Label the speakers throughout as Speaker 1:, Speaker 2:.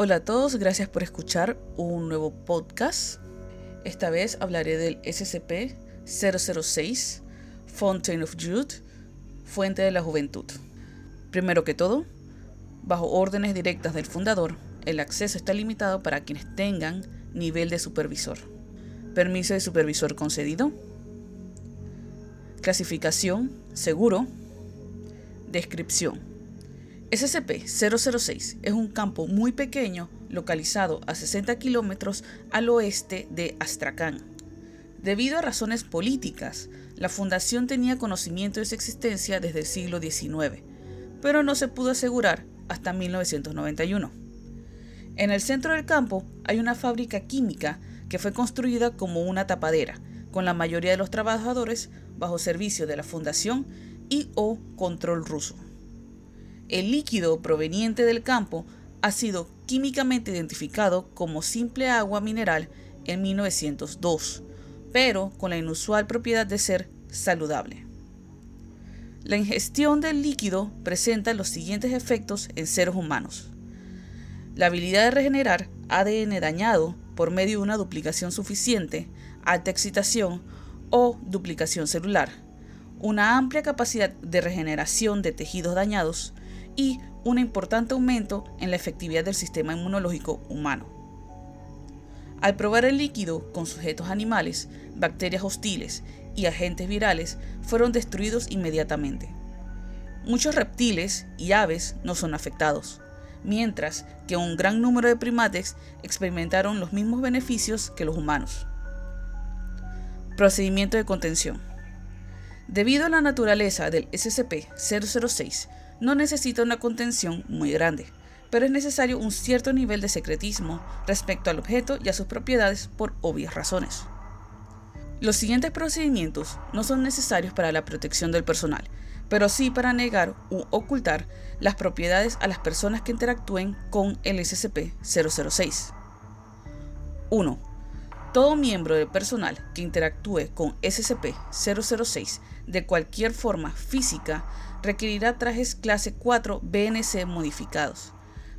Speaker 1: Hola a todos, gracias por escuchar un nuevo podcast. Esta vez hablaré del SCP-006, Fountain of Youth, Fuente de la Juventud. Primero que todo, bajo órdenes directas del fundador, el acceso está limitado para quienes tengan nivel de supervisor. Permiso de supervisor concedido. Clasificación, seguro. Descripción. SCP-006 es un campo muy pequeño localizado a 60 kilómetros al oeste de Astrakhan. Debido a razones políticas, la fundación tenía conocimiento de su existencia desde el siglo XIX, pero no se pudo asegurar hasta 1991. En el centro del campo hay una fábrica química que fue construida como una tapadera, con la mayoría de los trabajadores bajo servicio de la fundación y o control ruso. El líquido proveniente del campo ha sido químicamente identificado como simple agua mineral en 1902, pero con la inusual propiedad de ser saludable. La ingestión del líquido presenta los siguientes efectos en seres humanos. La habilidad de regenerar ADN dañado por medio de una duplicación suficiente, alta excitación o duplicación celular, una amplia capacidad de regeneración de tejidos dañados, y un importante aumento en la efectividad del sistema inmunológico humano. Al probar el líquido con sujetos animales, bacterias hostiles y agentes virales fueron destruidos inmediatamente. Muchos reptiles y aves no son afectados, mientras que un gran número de primates experimentaron los mismos beneficios que los humanos. Procedimiento de contención. Debido a la naturaleza del SCP-006, no necesita una contención muy grande, pero es necesario un cierto nivel de secretismo respecto al objeto y a sus propiedades por obvias razones. Los siguientes procedimientos no son necesarios para la protección del personal, pero sí para negar u ocultar las propiedades a las personas que interactúen con el SCP-006. 1. Todo miembro del personal que interactúe con SCP-006 de cualquier forma física requerirá trajes clase 4 BNC modificados.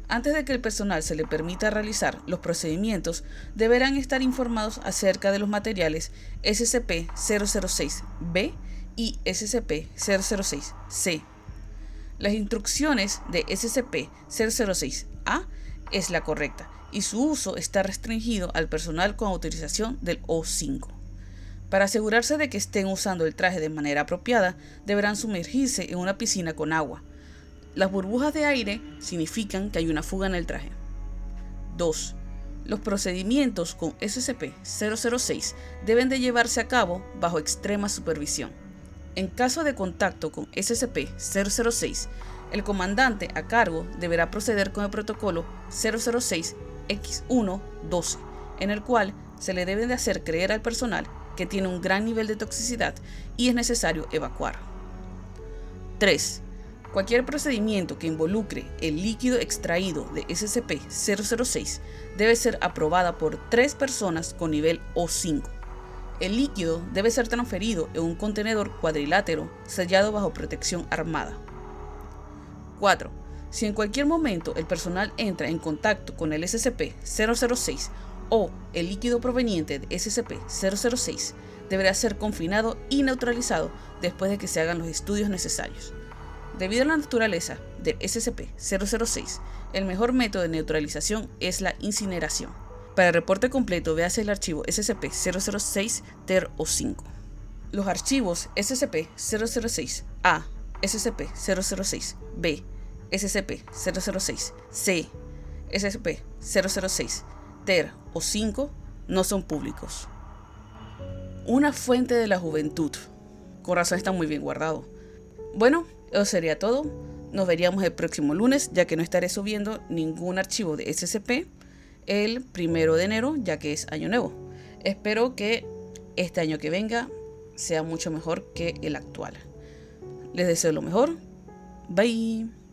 Speaker 1: Antes de que el personal se le permita realizar los procedimientos, deberán estar informados acerca de los materiales SCP-006-B y SCP-006-C. Las instrucciones de SCP-006-A es la correcta y su uso está restringido al personal con autorización del O5. Para asegurarse de que estén usando el traje de manera apropiada, deberán sumergirse en una piscina con agua. Las burbujas de aire significan que hay una fuga en el traje. 2. Los procedimientos con SCP-006 deben de llevarse a cabo bajo extrema supervisión. En caso de contacto con SCP-006, el comandante a cargo deberá proceder con el protocolo 006X1-12, en el cual se le debe de hacer creer al personal que tiene un gran nivel de toxicidad y es necesario evacuar. 3. Cualquier procedimiento que involucre el líquido extraído de SCP-006 debe ser aprobada por tres personas con nivel O5. El líquido debe ser transferido en un contenedor cuadrilátero sellado bajo protección armada. 4. Si en cualquier momento el personal entra en contacto con el SCP-006 o el líquido proveniente de SCP-006 deberá ser confinado y neutralizado después de que se hagan los estudios necesarios. Debido a la naturaleza del SCP-006, el mejor método de neutralización es la incineración. Para el reporte completo, véase el archivo SCP-006 TER o 5. Los archivos SCP-006-A, SCP-006-B, SCP-006-C, SCP-006 TER o 5 no son públicos. Una fuente de la juventud. Corazón está muy bien guardado. Bueno, eso sería todo. Nos veríamos el próximo lunes, ya que no estaré subiendo ningún archivo de SCP el primero de enero, ya que es año nuevo. Espero que este año que venga sea mucho mejor que el actual. Les deseo lo mejor. Bye.